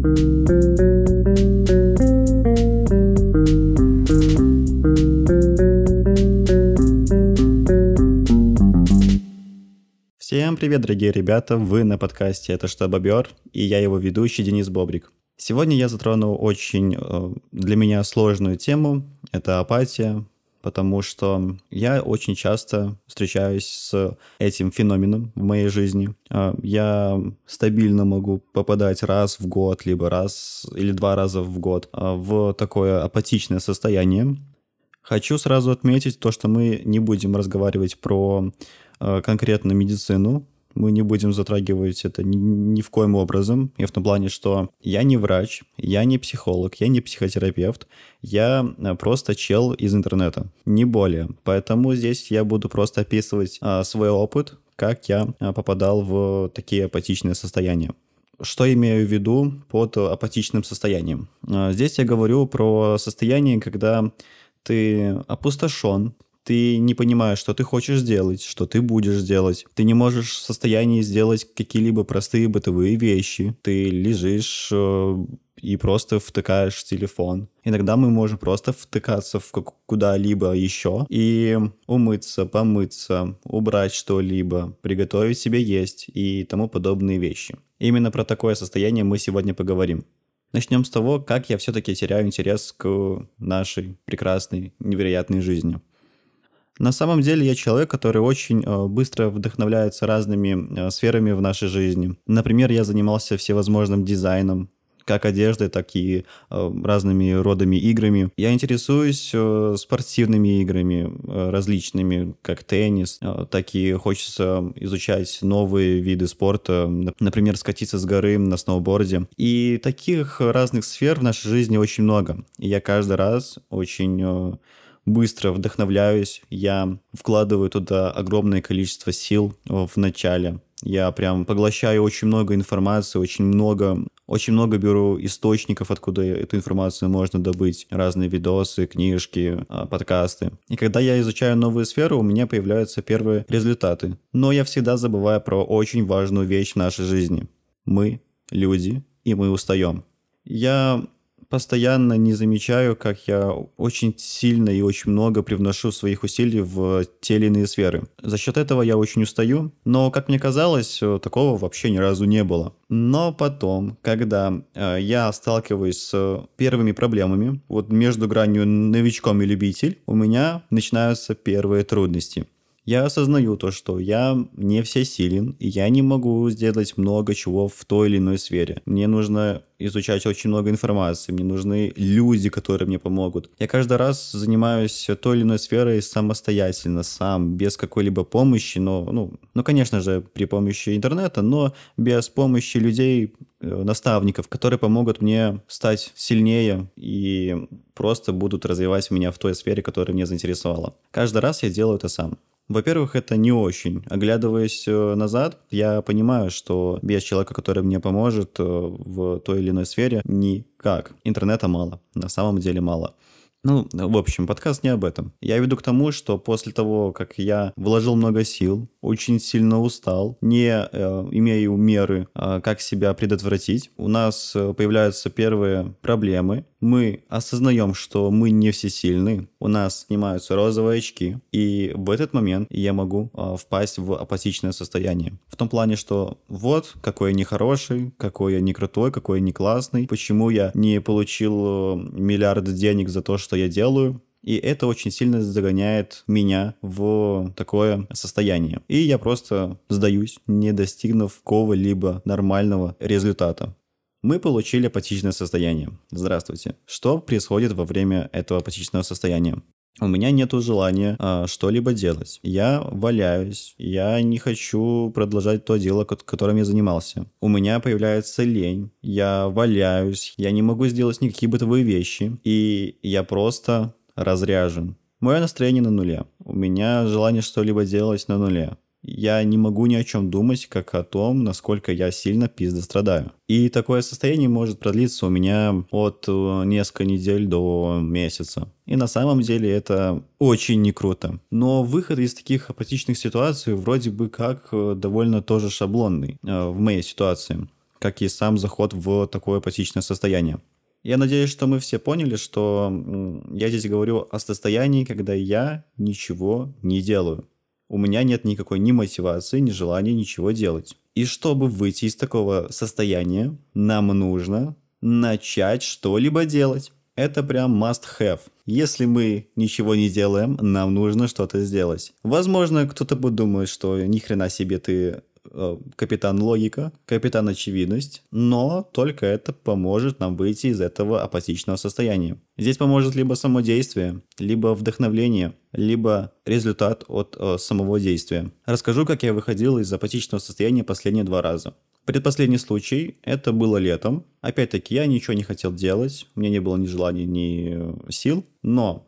Всем привет, дорогие ребята! Вы на подкасте «Это что, бобер?» и я его ведущий Денис Бобрик. Сегодня я затрону очень э, для меня сложную тему. Это апатия, потому что я очень часто встречаюсь с этим феноменом в моей жизни. Э, я стабильно могу попадать раз в год, либо раз или два раза в год э, в такое апатичное состояние. Хочу сразу отметить то, что мы не будем разговаривать про Э, конкретно медицину. Мы не будем затрагивать это ни, ни в коем образом. И в том плане, что я не врач, я не психолог, я не психотерапевт, я э, просто чел из интернета, не более. Поэтому здесь я буду просто описывать а, свой опыт, как я э, попадал в такие апатичные состояния. Что имею в виду под апатичным состоянием? Здесь я говорю про состояние, когда ты опустошен, ты не понимаешь, что ты хочешь сделать, что ты будешь делать. Ты не можешь в состоянии сделать какие-либо простые бытовые вещи. Ты лежишь э, и просто втыкаешь телефон. Иногда мы можем просто втыкаться в куда-либо еще и умыться, помыться, убрать что-либо, приготовить себе есть и тому подобные вещи. Именно про такое состояние мы сегодня поговорим. Начнем с того, как я все-таки теряю интерес к нашей прекрасной, невероятной жизни. На самом деле я человек, который очень э, быстро вдохновляется разными э, сферами в нашей жизни. Например, я занимался всевозможным дизайном, как одеждой, так и э, разными родами играми. Я интересуюсь спортивными играми различными, как теннис, так и хочется изучать новые виды спорта, например, скатиться с горы на сноуборде. И таких разных сфер в нашей жизни очень много. И я каждый раз очень быстро вдохновляюсь, я вкладываю туда огромное количество сил в начале. Я прям поглощаю очень много информации, очень много, очень много беру источников, откуда эту информацию можно добыть. Разные видосы, книжки, а, подкасты. И когда я изучаю новую сферу, у меня появляются первые результаты. Но я всегда забываю про очень важную вещь в нашей жизни. Мы люди, и мы устаем. Я постоянно не замечаю, как я очень сильно и очень много привношу своих усилий в те или иные сферы. За счет этого я очень устаю, но, как мне казалось, такого вообще ни разу не было. Но потом, когда э, я сталкиваюсь с первыми проблемами, вот между гранью новичком и любитель, у меня начинаются первые трудности я осознаю то, что я не всесилен, и я не могу сделать много чего в той или иной сфере. Мне нужно изучать очень много информации, мне нужны люди, которые мне помогут. Я каждый раз занимаюсь той или иной сферой самостоятельно, сам, без какой-либо помощи, но, ну, ну, конечно же, при помощи интернета, но без помощи людей, э, наставников, которые помогут мне стать сильнее и просто будут развивать меня в той сфере, которая меня заинтересовала. Каждый раз я делаю это сам. Во-первых, это не очень. Оглядываясь э, назад, я понимаю, что без человека, который мне поможет э, в той или иной сфере, никак. Интернета мало. На самом деле мало. Ну, в общем, подкаст не об этом. Я веду к тому, что после того, как я вложил много сил, очень сильно устал, не э, имею меры, э, как себя предотвратить, у нас э, появляются первые проблемы. Мы осознаем, что мы не всесильны, у нас снимаются розовые очки, и в этот момент я могу э, впасть в апатичное состояние. В том плане, что вот какой я нехороший, какой я не крутой, какой я не классный, почему я не получил э, миллиард денег за то, что что я делаю, и это очень сильно загоняет меня в такое состояние. И я просто сдаюсь, не достигнув какого-либо нормального результата. Мы получили апатичное состояние. Здравствуйте. Что происходит во время этого апатичного состояния? У меня нет желания а, что-либо делать. Я валяюсь, я не хочу продолжать то дело, которым я занимался. У меня появляется лень, я валяюсь, я не могу сделать никакие бытовые вещи, и я просто разряжен. Мое настроение на нуле. У меня желание что-либо делать на нуле я не могу ни о чем думать, как о том, насколько я сильно пизда страдаю. И такое состояние может продлиться у меня от э, несколько недель до месяца. И на самом деле это очень не круто. Но выход из таких апатичных ситуаций вроде бы как э, довольно тоже шаблонный э, в моей ситуации. как и сам заход в такое апатичное состояние. Я надеюсь, что мы все поняли, что я здесь говорю о состоянии, когда я ничего не делаю. У меня нет никакой ни мотивации, ни желания ничего делать. И чтобы выйти из такого состояния, нам нужно начать что-либо делать. Это прям must have. Если мы ничего не делаем, нам нужно что-то сделать. Возможно, кто-то будет думать, что ни хрена себе ты капитан логика, капитан очевидность, но только это поможет нам выйти из этого апатичного состояния. Здесь поможет либо само действие, либо вдохновление, либо результат от э, самого действия. Расскажу, как я выходил из апатичного состояния последние два раза. Предпоследний случай, это было летом. Опять-таки, я ничего не хотел делать, у меня не было ни желания, ни сил, но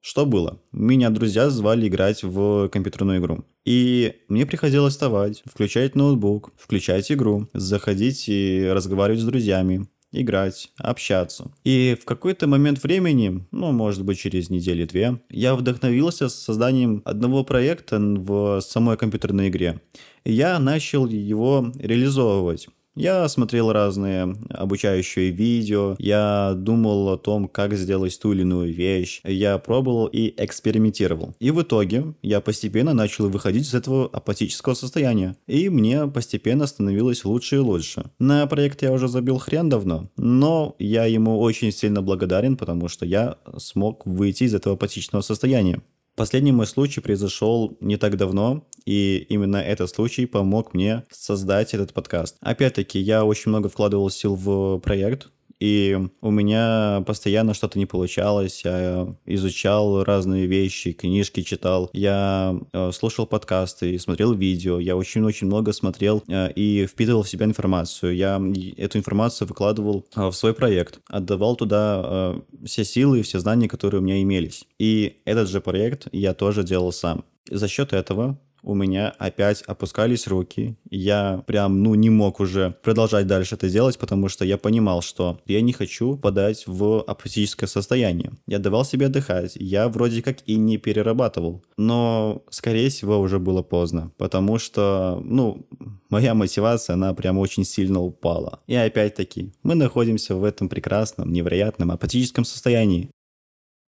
что было? Меня друзья звали играть в компьютерную игру. И мне приходилось вставать, включать ноутбук, включать игру, заходить и разговаривать с друзьями, играть, общаться. И в какой-то момент времени, ну, может быть, через недели-две, я вдохновился созданием одного проекта в самой компьютерной игре. И я начал его реализовывать. Я смотрел разные обучающие видео, я думал о том, как сделать ту или иную вещь, я пробовал и экспериментировал. И в итоге я постепенно начал выходить из этого апатического состояния, и мне постепенно становилось лучше и лучше. На проект я уже забил хрен давно, но я ему очень сильно благодарен, потому что я смог выйти из этого апатичного состояния. Последний мой случай произошел не так давно, и именно этот случай помог мне создать этот подкаст. Опять-таки, я очень много вкладывал сил в проект, и у меня постоянно что-то не получалось. Я изучал разные вещи, книжки читал, я э, слушал подкасты, смотрел видео, я очень-очень много смотрел э, и впитывал в себя информацию. Я эту информацию выкладывал э, в свой проект, отдавал туда все силы и все знания, которые у меня имелись. И этот же проект я тоже делал сам. За счет этого у меня опять опускались руки. Я прям, ну, не мог уже продолжать дальше это делать, потому что я понимал, что я не хочу подать в апатическое состояние. Я давал себе отдыхать. Я вроде как и не перерабатывал. Но, скорее всего, уже было поздно, потому что, ну, моя мотивация, она прям очень сильно упала. И опять-таки, мы находимся в этом прекрасном, невероятном апатическом состоянии.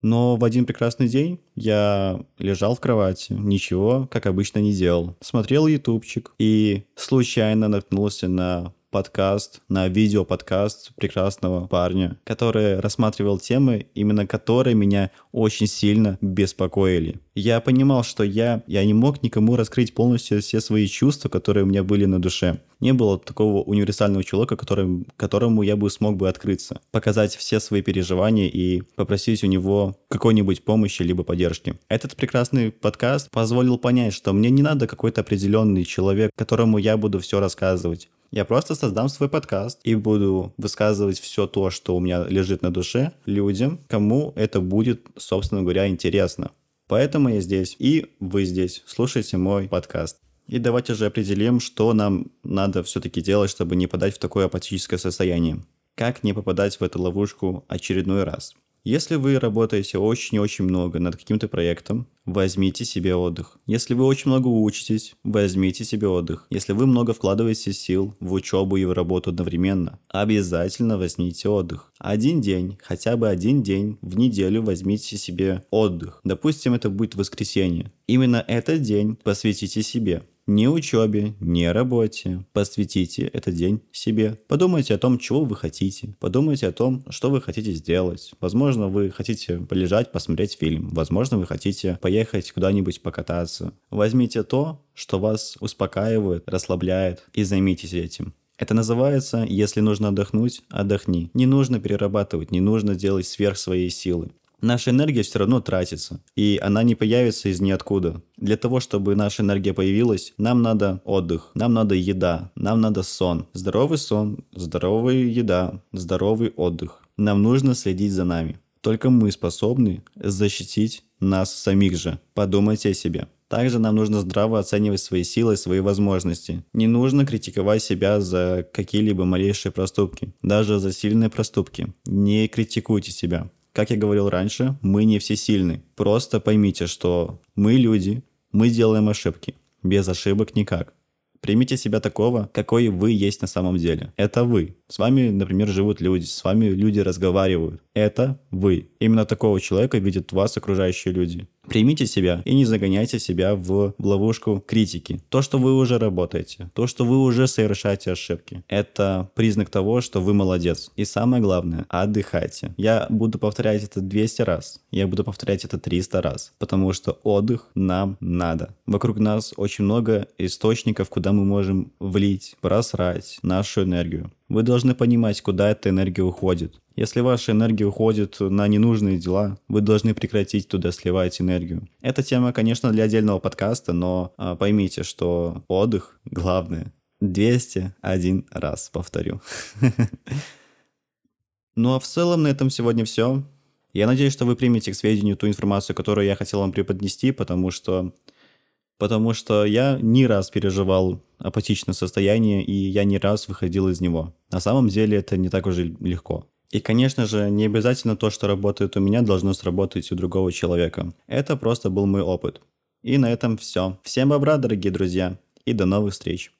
Но в один прекрасный день я лежал в кровати, ничего, как обычно, не делал. Смотрел ютубчик и случайно наткнулся на подкаст, на видео-подкаст прекрасного парня, который рассматривал темы, именно которые меня очень сильно беспокоили. Я понимал, что я, я не мог никому раскрыть полностью все свои чувства, которые у меня были на душе. Не было такого универсального человека, который, которому я бы смог бы открыться, показать все свои переживания и попросить у него какой-нибудь помощи либо поддержки. Этот прекрасный подкаст позволил понять, что мне не надо какой-то определенный человек, которому я буду все рассказывать. Я просто создам свой подкаст и буду высказывать все то, что у меня лежит на душе людям, кому это будет, собственно говоря, интересно. Поэтому я здесь, и вы здесь. Слушайте мой подкаст. И давайте же определим, что нам надо все-таки делать, чтобы не подать в такое апатическое состояние. Как не попадать в эту ловушку очередной раз. Если вы работаете очень и очень много над каким-то проектом, возьмите себе отдых. Если вы очень много учитесь, возьмите себе отдых. Если вы много вкладываете сил в учебу и в работу одновременно, обязательно возьмите отдых. Один день, хотя бы один день в неделю возьмите себе отдых. Допустим, это будет воскресенье. Именно этот день посвятите себе ни учебе, ни работе. Посвятите этот день себе. Подумайте о том, чего вы хотите. Подумайте о том, что вы хотите сделать. Возможно, вы хотите полежать, посмотреть фильм. Возможно, вы хотите поехать куда-нибудь покататься. Возьмите то, что вас успокаивает, расслабляет, и займитесь этим. Это называется «если нужно отдохнуть, отдохни». Не нужно перерабатывать, не нужно делать сверх своей силы наша энергия все равно тратится, и она не появится из ниоткуда. Для того, чтобы наша энергия появилась, нам надо отдых, нам надо еда, нам надо сон. Здоровый сон, здоровая еда, здоровый отдых. Нам нужно следить за нами. Только мы способны защитить нас самих же. Подумайте о себе. Также нам нужно здраво оценивать свои силы свои возможности. Не нужно критиковать себя за какие-либо малейшие проступки, даже за сильные проступки. Не критикуйте себя. Как я говорил раньше, мы не все сильны. Просто поймите, что мы люди, мы делаем ошибки. Без ошибок никак. Примите себя такого, какой вы есть на самом деле. Это вы. С вами, например, живут люди, с вами люди разговаривают. Это вы. Именно такого человека видят вас окружающие люди. Примите себя и не загоняйте себя в ловушку критики. То, что вы уже работаете, то, что вы уже совершаете ошибки, это признак того, что вы молодец. И самое главное, отдыхайте. Я буду повторять это 200 раз, я буду повторять это 300 раз, потому что отдых нам надо. Вокруг нас очень много источников, куда мы можем влить, просрать нашу энергию. Вы должны понимать, куда эта энергия уходит. Если ваша энергия уходит на ненужные дела, вы должны прекратить туда сливать энергию. Эта тема, конечно, для отдельного подкаста, но а, поймите, что отдых главное. 201 раз повторю. Ну а в целом на этом сегодня все. Я надеюсь, что вы примете к сведению ту информацию, которую я хотел вам преподнести, потому что потому что я не раз переживал апатичное состояние, и я не раз выходил из него. На самом деле это не так уже легко. И, конечно же, не обязательно то, что работает у меня, должно сработать у другого человека. Это просто был мой опыт. И на этом все. Всем бобра, дорогие друзья, и до новых встреч.